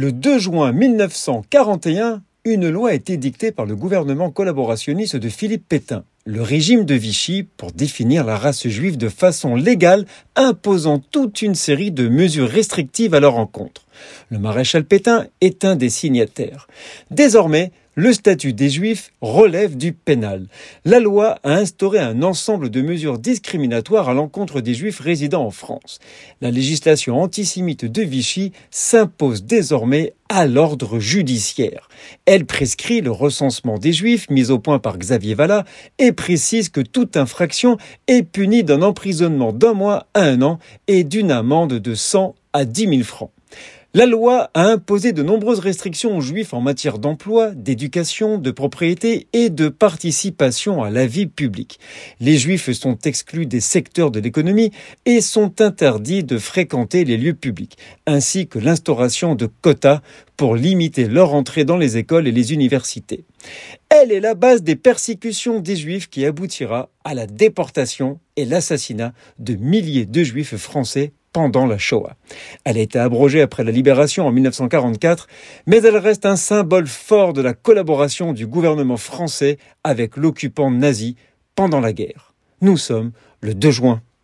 Le 2 juin 1941, une loi a été dictée par le gouvernement collaborationniste de Philippe Pétain, le régime de Vichy, pour définir la race juive de façon légale, imposant toute une série de mesures restrictives à leur encontre. Le maréchal Pétain est un des signataires. Désormais, le statut des juifs relève du pénal. La loi a instauré un ensemble de mesures discriminatoires à l'encontre des juifs résidant en France. La législation antisémite de Vichy s'impose désormais à l'ordre judiciaire. Elle prescrit le recensement des juifs mis au point par Xavier Vallat et précise que toute infraction est punie d'un emprisonnement d'un mois à un an et d'une amende de 100 à 10 000 francs. La loi a imposé de nombreuses restrictions aux juifs en matière d'emploi, d'éducation, de propriété et de participation à la vie publique. Les juifs sont exclus des secteurs de l'économie et sont interdits de fréquenter les lieux publics, ainsi que l'instauration de quotas pour limiter leur entrée dans les écoles et les universités. Elle est la base des persécutions des juifs qui aboutira à la déportation et l'assassinat de milliers de juifs français pendant la Shoah. Elle a été abrogée après la libération en 1944, mais elle reste un symbole fort de la collaboration du gouvernement français avec l'occupant nazi pendant la guerre. Nous sommes le 2 juin